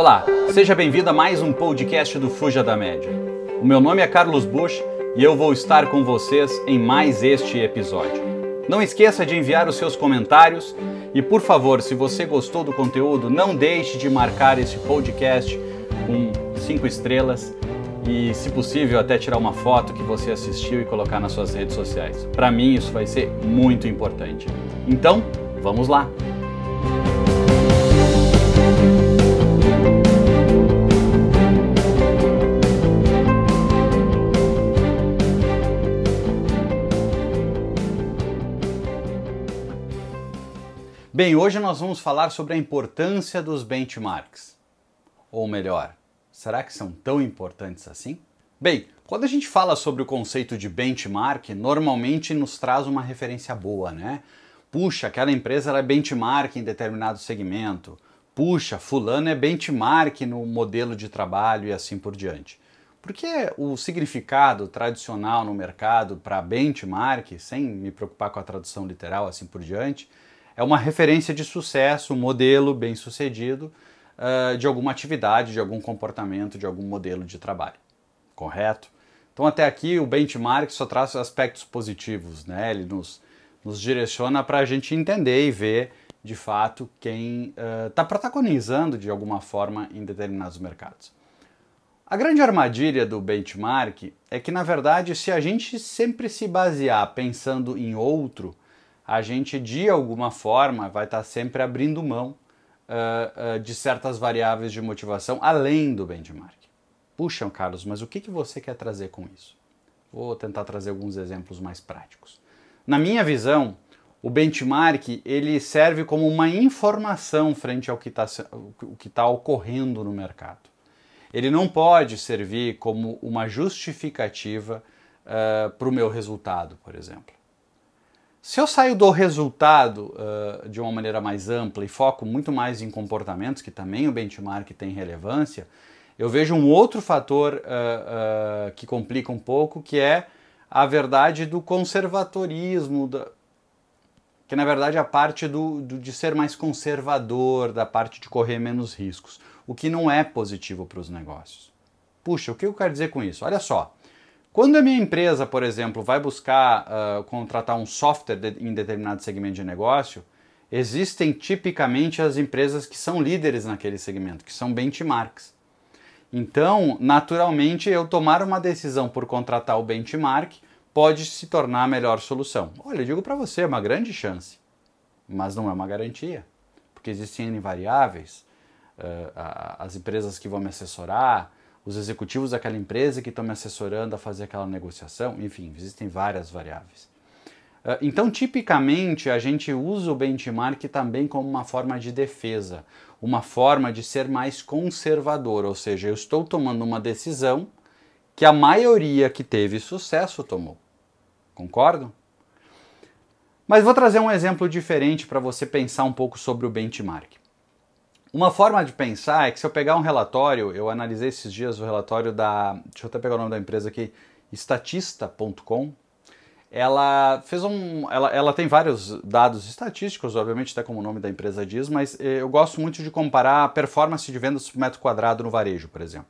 Olá, seja bem-vindo a mais um podcast do Fuja da Média. O meu nome é Carlos Bush e eu vou estar com vocês em mais este episódio. Não esqueça de enviar os seus comentários e, por favor, se você gostou do conteúdo, não deixe de marcar esse podcast com cinco estrelas e, se possível, até tirar uma foto que você assistiu e colocar nas suas redes sociais. Para mim, isso vai ser muito importante. Então, vamos lá! Bem, hoje nós vamos falar sobre a importância dos benchmarks. Ou melhor, será que são tão importantes assim? Bem, quando a gente fala sobre o conceito de benchmark, normalmente nos traz uma referência boa, né? Puxa, aquela empresa é benchmark em determinado segmento. Puxa, fulano é benchmark no modelo de trabalho e assim por diante. Porque o significado tradicional no mercado para benchmark, sem me preocupar com a tradução literal assim por diante, é uma referência de sucesso, um modelo bem sucedido uh, de alguma atividade, de algum comportamento, de algum modelo de trabalho. Correto? Então, até aqui, o benchmark só traz aspectos positivos, né? ele nos, nos direciona para a gente entender e ver de fato quem está uh, protagonizando de alguma forma em determinados mercados. A grande armadilha do benchmark é que, na verdade, se a gente sempre se basear pensando em outro, a gente de alguma forma vai estar sempre abrindo mão uh, uh, de certas variáveis de motivação além do benchmark. Puxa, Carlos, mas o que, que você quer trazer com isso? Vou tentar trazer alguns exemplos mais práticos. Na minha visão, o benchmark ele serve como uma informação frente ao que está tá ocorrendo no mercado. Ele não pode servir como uma justificativa uh, para o meu resultado, por exemplo. Se eu saio do resultado uh, de uma maneira mais ampla e foco muito mais em comportamentos, que também o benchmark tem relevância, eu vejo um outro fator uh, uh, que complica um pouco, que é a verdade do conservadorismo, da, que na verdade é a parte do, do, de ser mais conservador, da parte de correr menos riscos, o que não é positivo para os negócios. Puxa, o que eu quero dizer com isso? Olha só, quando a minha empresa, por exemplo, vai buscar uh, contratar um software de, em determinado segmento de negócio, existem tipicamente as empresas que são líderes naquele segmento, que são benchmarks. Então, naturalmente, eu tomar uma decisão por contratar o benchmark pode se tornar a melhor solução. Olha, eu digo para você, é uma grande chance, mas não é uma garantia, porque existem N variáveis, uh, as empresas que vão me assessorar, os executivos daquela empresa que estão me assessorando a fazer aquela negociação, enfim, existem várias variáveis. Ah, então, tipicamente, a gente usa o benchmark também como uma forma de defesa, uma forma de ser mais conservador, ou seja, eu estou tomando uma decisão que a maioria que teve sucesso tomou. Concordam? Mas vou trazer um exemplo diferente para você pensar um pouco sobre o benchmark. Uma forma de pensar é que se eu pegar um relatório, eu analisei esses dias o relatório da. Deixa eu até pegar o nome da empresa aqui, estatista.com. Ela fez um. Ela, ela tem vários dados estatísticos, obviamente, até como o nome da empresa diz, mas eh, eu gosto muito de comparar a performance de vendas por metro quadrado no varejo, por exemplo.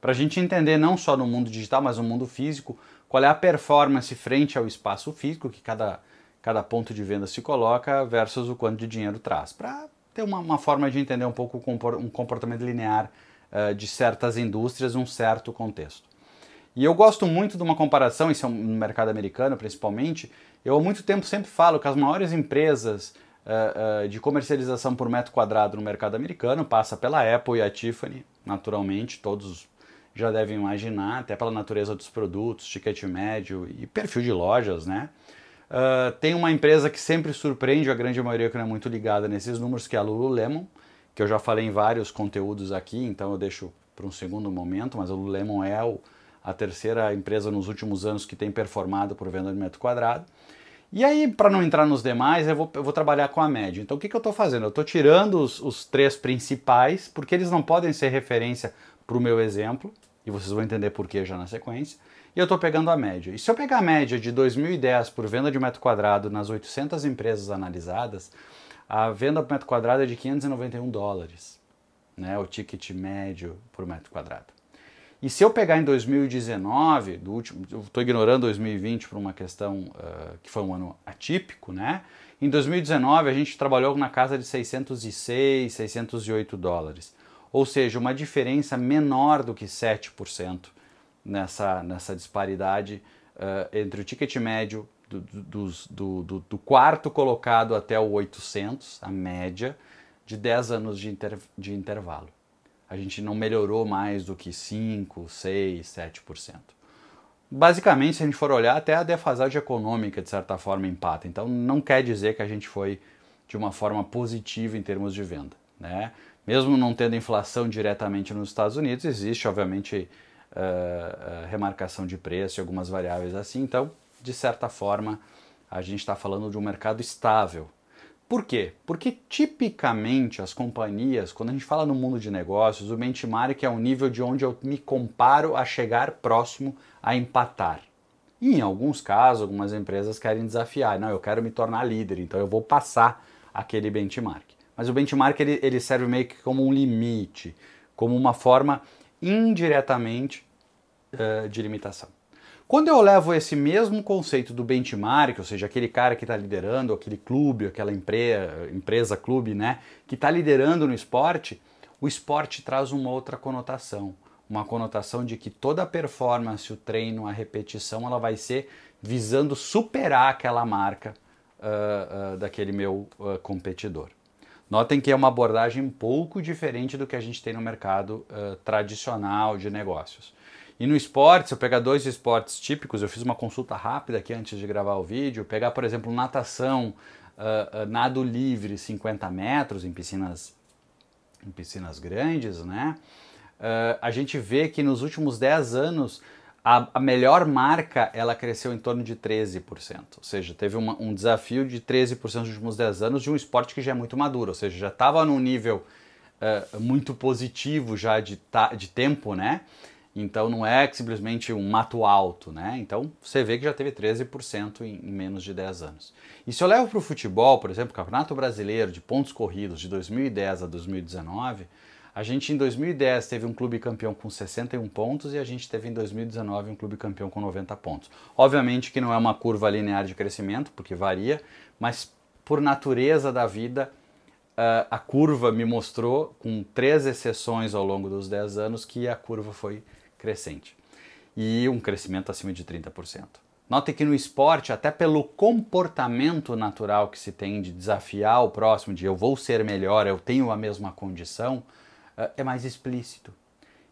Para a gente entender não só no mundo digital, mas no mundo físico, qual é a performance frente ao espaço físico que cada, cada ponto de venda se coloca versus o quanto de dinheiro traz. Para ter uma, uma, forma de entender um pouco um comportamento linear uh, de certas indústrias um certo contexto. E eu gosto muito de uma comparação, isso é no mercado americano principalmente, eu há muito tempo sempre falo que as maiores empresas uh, uh, de comercialização por metro quadrado no mercado americano passa pela Apple e a Tiffany, naturalmente, todos já devem imaginar, até pela natureza dos produtos, ticket médio e perfil de lojas, né? Uh, tem uma empresa que sempre surpreende a grande maioria que não é muito ligada nesses números, que é a Lululemon, que eu já falei em vários conteúdos aqui, então eu deixo para um segundo momento, mas a Lululemon é o, a terceira empresa nos últimos anos que tem performado por venda de metro quadrado. E aí, para não entrar nos demais, eu vou, eu vou, trabalhar com a média. Então, o que, que eu estou fazendo? Eu estou tirando os, os três principais, porque eles não podem ser referência para o meu exemplo, e vocês vão entender por que já na sequência e eu estou pegando a média. E se eu pegar a média de 2010 por venda de metro quadrado nas 800 empresas analisadas, a venda por metro quadrado é de 591 dólares. né, o ticket médio por metro quadrado. E se eu pegar em 2019, do último, estou ignorando 2020 por uma questão uh, que foi um ano atípico, né? Em 2019 a gente trabalhou na casa de 606, 608 dólares, ou seja, uma diferença menor do que 7% nessa, nessa disparidade uh, entre o ticket médio do, do, do, do, quarto colocado até o 800, a média, de 10 anos de, inter, de intervalo a gente não melhorou mais do que 5, 6, 7%. Basicamente, se a gente for olhar, até a defasagem econômica, de certa forma, empata. Então, não quer dizer que a gente foi de uma forma positiva em termos de venda. Né? Mesmo não tendo inflação diretamente nos Estados Unidos, existe, obviamente, uh, remarcação de preço e algumas variáveis assim. Então, de certa forma, a gente está falando de um mercado estável, por quê? Porque tipicamente as companhias, quando a gente fala no mundo de negócios, o benchmark é um nível de onde eu me comparo a chegar próximo a empatar. E em alguns casos, algumas empresas querem desafiar, não, eu quero me tornar líder, então eu vou passar aquele benchmark. Mas o benchmark ele, ele serve meio que como um limite, como uma forma indiretamente uh, de limitação. Quando eu levo esse mesmo conceito do benchmark, ou seja, aquele cara que está liderando, aquele clube, aquela empresa, empresa clube, né, que está liderando no esporte, o esporte traz uma outra conotação, uma conotação de que toda a performance, o treino, a repetição, ela vai ser visando superar aquela marca uh, uh, daquele meu competidor. Notem que é uma abordagem um pouco diferente do que a gente tem no mercado tradicional de negócios. E no esporte, se eu pegar dois esportes típicos, eu fiz uma consulta rápida aqui antes de gravar o vídeo, pegar, por exemplo, natação, uh, uh, nado livre 50 metros em piscinas, em piscinas grandes, né? Uh, a gente vê que nos últimos 10 anos a, a, melhor marca ela cresceu em torno de 13%. Ou seja, teve uma, um desafio de 13% nos últimos 10 anos de um esporte que já é muito maduro, ou seja, já estava num nível muito positivo já de, de tempo, né? Então não é simplesmente um mato alto, né? Então você vê que já teve 13% em, em menos de 10 anos. E se eu levo para o futebol, por exemplo, o Campeonato Brasileiro de pontos corridos de 2010 a 2019, a gente em 2010 teve um clube campeão com 61 pontos e a gente teve em 2019 um clube campeão com 90 pontos. Obviamente que não é uma curva linear de crescimento, porque varia, mas por natureza da vida, a curva me mostrou, com três exceções ao longo dos 10 anos, que a curva foi crescente e um crescimento acima de 30%. Note que no esporte, até pelo comportamento natural que se tem de desafiar o próximo, de eu vou ser melhor, eu tenho a mesma condição, é mais explícito.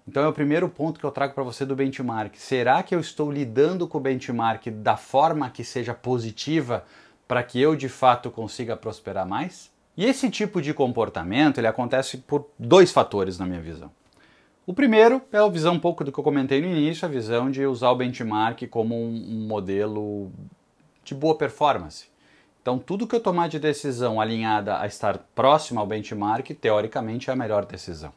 Então é o primeiro ponto que eu trago para você do benchmark. Será que eu estou lidando com o benchmark da forma que seja positiva para que eu de fato consiga prosperar mais? E esse tipo de comportamento ele acontece por dois fatores na minha visão. O primeiro é a visão um pouco do que eu comentei no início, a visão de usar o benchmark como um, modelo de boa performance. Então, tudo que eu tomar de decisão alinhada a estar próximo ao benchmark, teoricamente é a melhor decisão,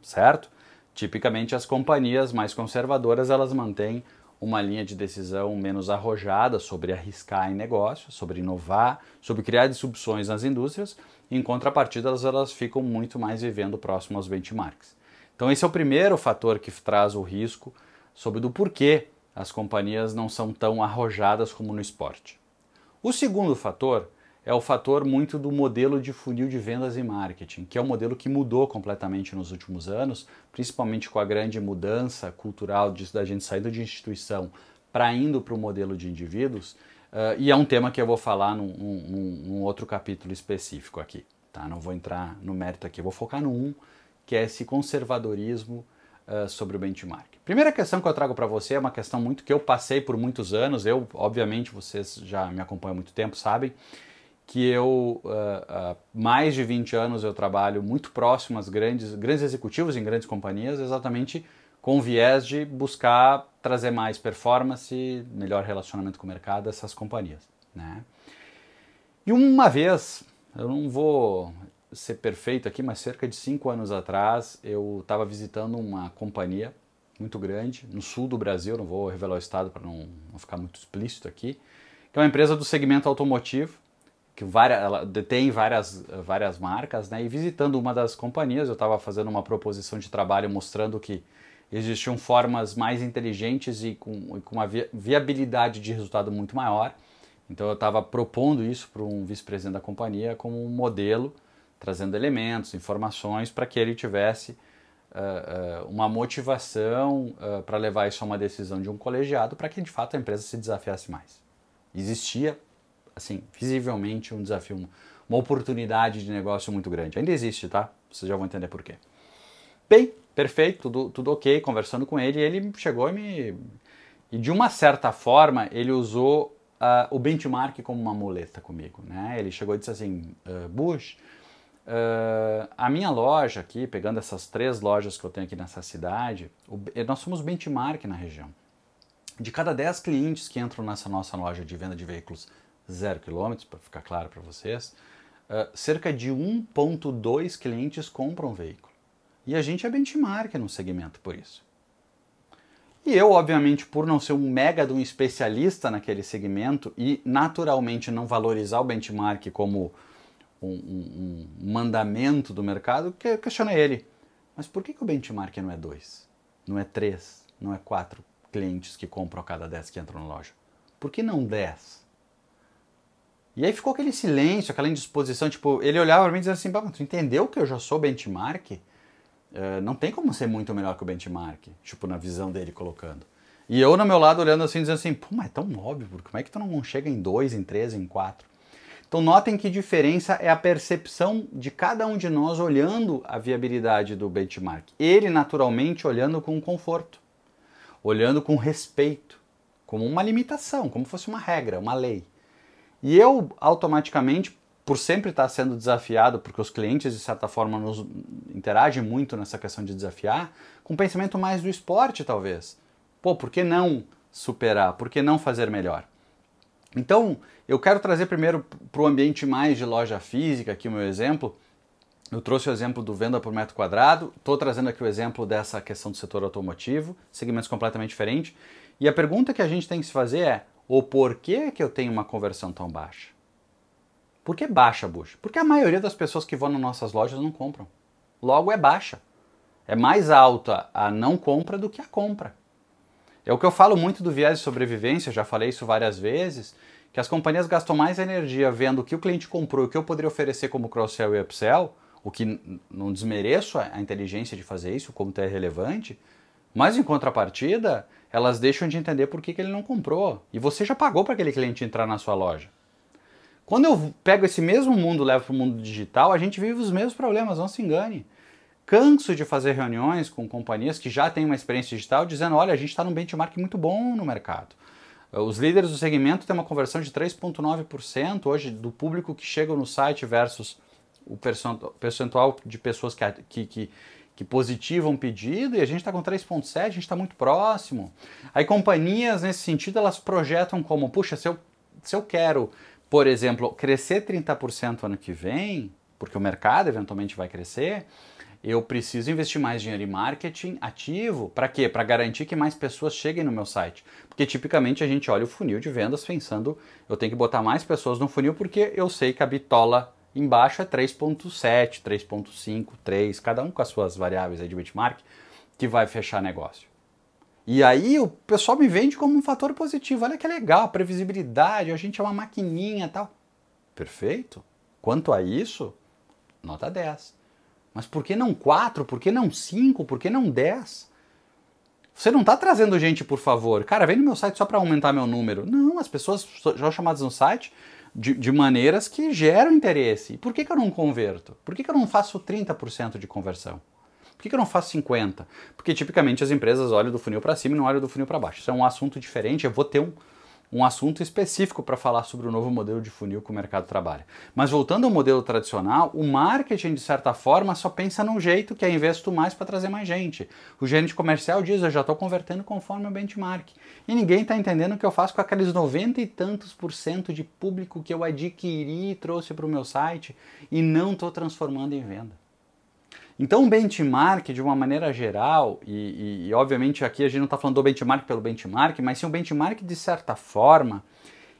certo? Tipicamente, as companhias mais conservadoras elas mantêm uma linha de decisão menos arrojada sobre arriscar em negócios, sobre inovar, sobre criar disrupções nas indústrias. Em contrapartida, elas, elas ficam muito mais vivendo próximo aos benchmarks. Então esse é o primeiro fator que traz o risco sobre do porquê as companhias não são tão arrojadas como no esporte. O segundo fator é o fator muito do modelo de funil de vendas e marketing, que é um modelo que mudou completamente nos últimos anos, principalmente com a grande mudança cultural de, da gente saindo de instituição para indo para o modelo de indivíduos, uh, e é um tema que eu vou falar num, num, num, outro capítulo específico aqui. Tá? Não vou entrar no mérito aqui, vou focar no um que é esse conservadorismo uh, sobre o benchmark. Primeira questão que eu trago para você é uma questão muito que eu passei por muitos anos. Eu, obviamente, vocês já me acompanham há muito tempo, sabem que eu, uh, uh, mais de 20 anos, eu trabalho muito próximo às grandes, grandes executivos em grandes companhias, exatamente com o viés de buscar trazer mais performance, melhor relacionamento com o mercado dessas companhias. Né? E uma vez, eu não vou ser perfeito aqui, mas cerca de cinco anos atrás eu estava visitando uma companhia muito grande no sul do Brasil, não vou revelar o estado para não, não, ficar muito explícito aqui, que é uma empresa do segmento automotivo que várias, ela detém várias, várias marcas, né? E visitando uma das companhias, eu estava fazendo uma proposição de trabalho mostrando que existiam formas mais inteligentes e com, com uma viabilidade de resultado muito maior. Então eu estava propondo isso para um vice-presidente da companhia como um modelo, trazendo elementos, informações para que ele tivesse uh, uh, uma motivação uh, para levar isso a uma decisão de um colegiado para que de fato a empresa se desafiasse mais. Existia assim, visivelmente um desafio, uma oportunidade de negócio muito grande. Ainda existe, tá? Vocês já vão entender por quê. Bem, perfeito, tudo, tudo ok, conversando com ele, ele chegou e me. E de uma certa forma, ele usou o benchmark como uma muleta comigo. Né? Ele chegou e disse assim: Bush, uh, a minha loja aqui, pegando essas três lojas que eu tenho aqui nessa cidade, o, nós somos benchmark na região. De cada 10 clientes que entram nessa nossa loja de venda de veículos zero quilômetros, para ficar claro para vocês, uh, cerca de 1,2 clientes compram um veículo. E a gente é benchmark no segmento por isso. E eu, obviamente, por não ser um mega de um especialista naquele segmento e naturalmente não valorizar o benchmark como um, um, mandamento do mercado, que questionei ele. Mas por que, que o benchmark não é dois? Não é três? Não é quatro clientes que compram a cada dez que entram na loja? Por que não dez? E aí ficou aquele silêncio, aquela indisposição, tipo, ele olhava para mim e dizia assim, tu entendeu que eu já sou benchmark? Uh, não tem como ser muito melhor que o benchmark, tipo, na visão dele colocando. E eu, no meu lado, olhando assim, dizendo assim, pô, mas é tão óbvio, como é que tu não chega em dois, em três, em quatro? Então notem que diferença é a percepção de cada um de nós olhando a viabilidade do benchmark. Ele, naturalmente, olhando com conforto, olhando com respeito, como uma limitação, como fosse uma regra, uma lei. E eu automaticamente, por sempre estar sendo desafiado, porque os clientes de certa forma nos interagem muito nessa questão de desafiar, com um pensamento mais do esporte talvez. Pô, por que não superar? Por que não fazer melhor? Então, eu quero trazer primeiro para o ambiente mais de loja física, aqui o meu exemplo. Eu trouxe o exemplo do venda por metro quadrado, estou trazendo aqui o exemplo dessa questão do setor automotivo, segmentos completamente diferentes. E a pergunta que a gente tem que se fazer é: o porquê que eu tenho uma conversão tão baixa. Por que baixa, Bush? Porque a maioria das pessoas que vão nas nossas lojas não compram. Logo é baixa. É mais alta a não compra do que a compra. É o que eu falo muito do viés de sobrevivência, já falei isso várias vezes, que as companhias gastam mais energia vendo o que o cliente comprou, o que eu poderia oferecer como cross-sell e upsell, o que não desmereço a inteligência de fazer isso, como é relevante, mas em contrapartida, elas deixam de entender por que, que ele não comprou. E você já pagou para aquele cliente entrar na sua loja. Quando eu pego esse mesmo mundo e levo para o mundo digital, a gente vive os mesmos problemas, não se engane. Canso de fazer reuniões com companhias que já têm uma experiência digital dizendo: olha, a gente está num benchmark muito bom no mercado. Os líderes do segmento têm uma conversão de 3,9% hoje do público que chega no site versus o percentual de pessoas que, que, que que positivam pedido e a gente está com 3.7, a gente está muito próximo. Aí companhias nesse sentido elas projetam como, puxa, se eu, se eu quero, por exemplo, crescer 30% ano que vem, porque o mercado eventualmente vai crescer, eu preciso investir mais dinheiro em marketing ativo. Para quê? Para garantir que mais pessoas cheguem no meu site. Porque tipicamente a gente olha o funil de vendas pensando, eu tenho que botar mais pessoas no funil porque eu sei que a bitola Embaixo é 3.7, 3.5, 3, cada um com as suas variáveis de benchmark, que vai fechar negócio. E aí o pessoal me vende como um fator positivo. Olha que legal, previsibilidade, a gente é uma maquininha tal. Perfeito. Quanto a isso, nota 10. Mas por que não 4? Por que não 5? Por que não 10? Você não está trazendo gente, por favor. Cara, vem no meu site só para aumentar meu número. Não, as pessoas já chamadas no site de, de maneiras que geram interesse. E por que, que eu não converto? Por que, que eu não faço 30% de conversão? Por que, que eu não faço 50%? Porque tipicamente as empresas olham do funil para cima e não olham do funil para baixo. Isso é um assunto diferente. Eu vou ter um, um assunto específico para falar sobre o novo modelo de funil que o mercado trabalha. Mas voltando ao modelo tradicional, o marketing, de certa forma, só pensa num jeito que é investo mais para trazer mais gente. O gerente comercial diz, eu já estou convertendo conforme o benchmark. E ninguém está entendendo o que eu faço com aqueles 90 e tantos por cento de público que eu adquiri e trouxe para o meu site e não estou transformando em venda. Então, o benchmark, de uma maneira geral, e, e, e obviamente aqui a gente não está falando do benchmark pelo benchmark, mas sim o benchmark, de certa forma,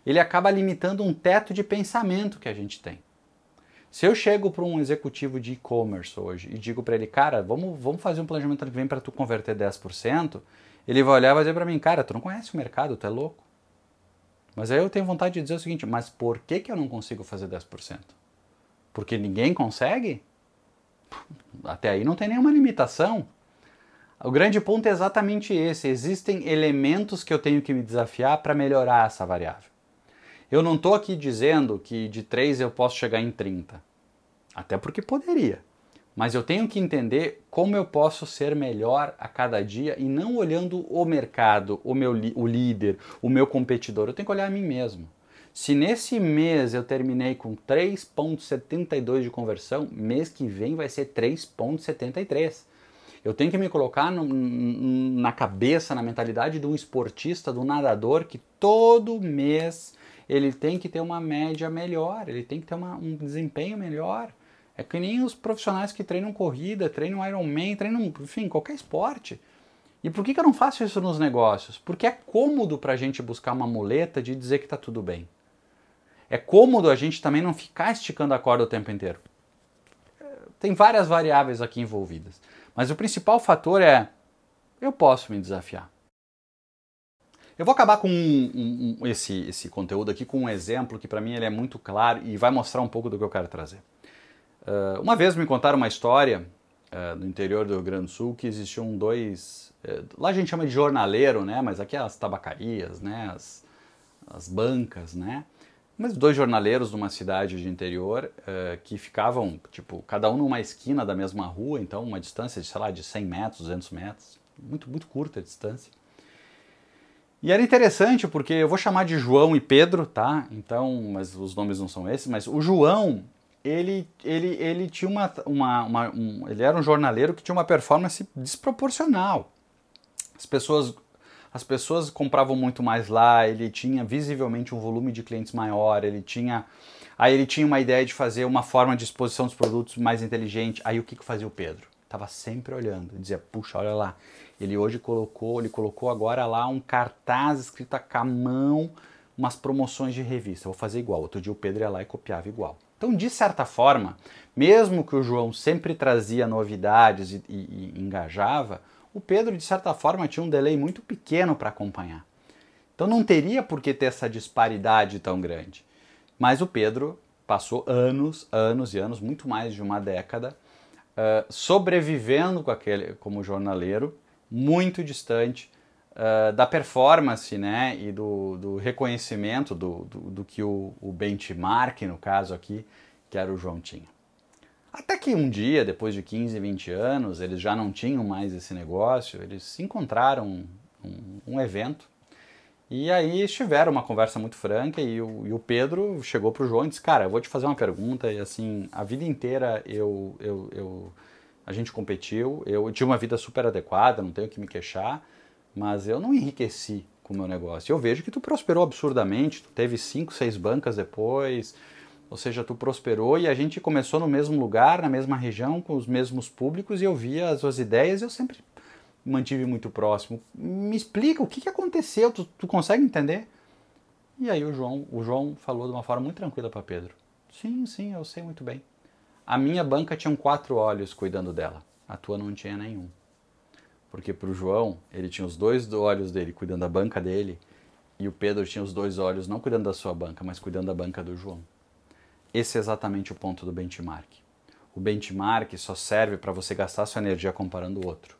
ele acaba limitando um teto de pensamento que a gente tem. Se eu chego para um executivo de e-commerce hoje e digo para ele, cara, vamos, vamos fazer um planejamento ano que vem para tu converter 10%, ele vai olhar e vai dizer para mim, cara, tu não conhece o mercado, tu é louco. Mas aí eu tenho vontade de dizer o seguinte, mas por que, que eu não consigo fazer 10%? Porque ninguém consegue? Até aí não tem nenhuma limitação. O grande ponto é exatamente esse: existem elementos que eu tenho que me desafiar para melhorar essa variável. Eu não estou aqui dizendo que de 3 eu posso chegar em 30, até porque poderia. Mas eu tenho que entender como eu posso ser melhor a cada dia e não olhando o mercado, o meu o líder, o meu competidor. Eu tenho que olhar a mim mesmo. Se nesse mês eu terminei com 3,72 de conversão, mês que vem vai ser 3,73. Eu tenho que me colocar no, na cabeça, na mentalidade de um esportista, do nadador, que todo mês ele tem que ter uma média melhor, ele tem que ter uma, um desempenho melhor. É que nem os profissionais que treinam corrida, treinam Ironman, treinam, enfim, qualquer esporte. E por que, que eu não faço isso nos negócios? Porque é cômodo para a gente buscar uma muleta de dizer que está tudo bem. É cômodo a gente também não ficar esticando a corda o tempo inteiro. Tem várias variáveis aqui envolvidas. Mas o principal fator é: eu posso me desafiar. Eu vou acabar com um, um, esse, esse conteúdo aqui com um exemplo que para mim ele é muito claro e vai mostrar um pouco do que eu quero trazer. Uh, uma vez me contaram uma história uh, no interior do Rio Grande do Sul que existiam dois. Uh, lá a gente chama de jornaleiro, né? Mas aqui é as tabacarias, né? As, as bancas, né? Mas dois jornaleiros numa cidade de interior uh, que ficavam, tipo, cada um numa esquina da mesma rua, então uma distância de, sei lá, de 100 metros, 200 metros, muito, muito curta a distância. E era interessante porque eu vou chamar de João e Pedro, tá? Então, mas os nomes não são esses, mas o João, ele, ele, ele tinha uma, uma, uma um, ele era um jornaleiro que tinha uma performance desproporcional. As pessoas as pessoas compravam muito mais lá, ele tinha visivelmente um volume de clientes maior, ele tinha. Aí ele tinha uma ideia de fazer uma forma de exposição dos produtos mais inteligente. Aí o que, que fazia o Pedro? Tava sempre olhando, dizia, puxa, olha lá. Ele hoje colocou, ele colocou agora lá um cartaz escrito a mão, umas promoções de revista. Vou fazer igual. Outro dia o Pedro ia lá e copiava igual. Então, de certa forma, mesmo que o João sempre trazia novidades e, e, e engajava, o Pedro, de certa forma, tinha um delay muito pequeno para acompanhar. Então não teria por que ter essa disparidade tão grande. Mas o Pedro passou anos, anos e anos, muito mais de uma década, uh, sobrevivendo com aquele, como jornaleiro, muito distante uh, da performance né, e do, do reconhecimento do, do, do que o, o benchmark, no caso aqui, que era o João tinha. Até que um dia, depois de 15, 20 anos, eles já não tinham mais esse negócio, eles se encontraram um, um, evento e aí tiveram uma conversa muito franca e o, e o Pedro chegou para o João e disse, cara, eu vou te fazer uma pergunta e assim, a vida inteira eu, eu, eu a gente competiu, eu tinha uma vida super adequada, não tenho que me queixar, mas eu não enriqueci com o meu negócio. Eu vejo que tu prosperou absurdamente, tu teve cinco, seis bancas depois, ou seja, tu prosperou e a gente começou no mesmo lugar, na mesma região, com os mesmos públicos e eu via as suas ideias e eu sempre mantive muito próximo. Me explica o que, que aconteceu, tu, tu consegue entender? E aí o João, o João falou de uma forma muito tranquila para Pedro. Sim, sim, eu sei muito bem. A minha banca tinha quatro olhos cuidando dela, a tua não tinha nenhum. Porque para o João, ele tinha os dois olhos dele cuidando da banca dele, e o Pedro tinha os dois olhos não cuidando da sua banca, mas cuidando da banca do João. Esse é exatamente o ponto do benchmark. O benchmark só serve para você gastar sua energia comparando o outro.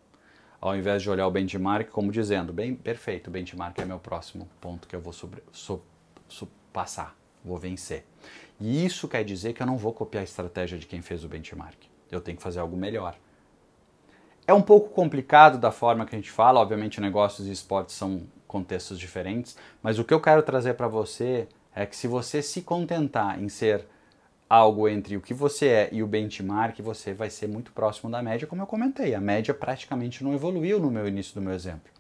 Ao invés de olhar o benchmark como dizendo, bem, perfeito, o benchmark é meu próximo ponto que eu vou sobre, so, so, passar, vou vencer. E isso quer dizer que eu não vou copiar a estratégia de quem fez o benchmark. Eu tenho que fazer algo melhor. É um pouco complicado da forma que a gente fala, obviamente negócios e esportes são contextos diferentes, mas o que eu quero trazer para você é que se você se contentar em ser algo entre o que você é e o benchmark, você vai ser muito próximo da média, como eu comentei. A média praticamente não evoluiu no meu início do meu exemplo.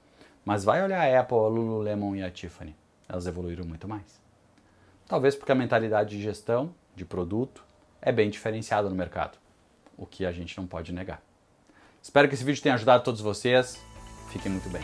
Mas vai olhar a Apple, a Lululemon e a Tiffany. Elas evoluíram muito mais. Talvez porque a mentalidade de gestão, de produto, é bem diferenciada no mercado, o que a gente não pode negar. Espero que esse vídeo tenha ajudado todos vocês. Fiquem muito bem.